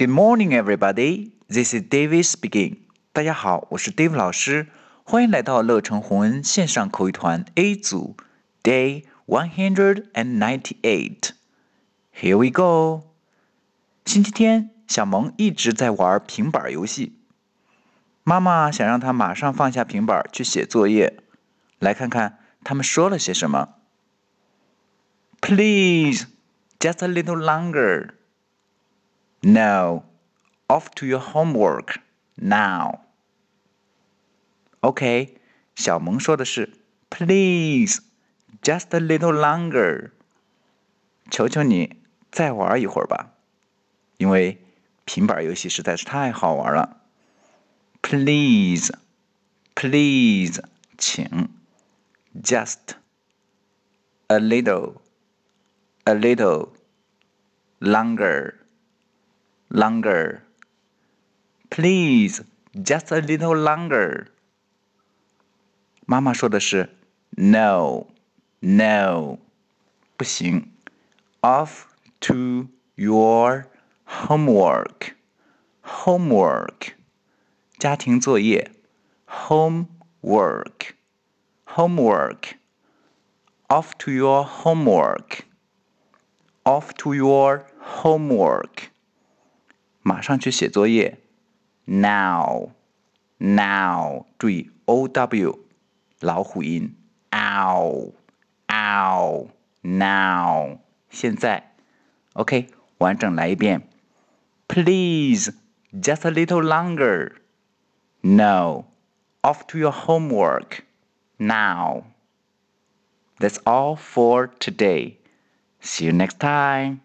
Good morning, everybody. This is David speaking. 大家好，我是 Dave 老师，欢迎来到乐成红恩线上口语团 A 组 Day one hundred and ninety-eight. Here we go. 星期天，小萌一直在玩平板游戏。妈妈想让他马上放下平板去写作业。来看看他们说了些什么。Please, just a little longer. No, off to your homework now. OK，小萌说的是 Please, just a little longer. 求求你再玩一会儿吧，因为平板游戏实在是太好玩了。Please, please，请，just a little, a little longer longer. Please, just a little longer. 妈妈说的是 No, no，不行。Off to your homework, homework，家庭作业，homework, homework. Off to your homework, off to your homework. ”马上去写作业，now，now，注意 o w 老虎音，ow，ow，now，现在，OK，完整来一遍，Please just a little longer. No, off to your homework now. That's all for today. See you next time.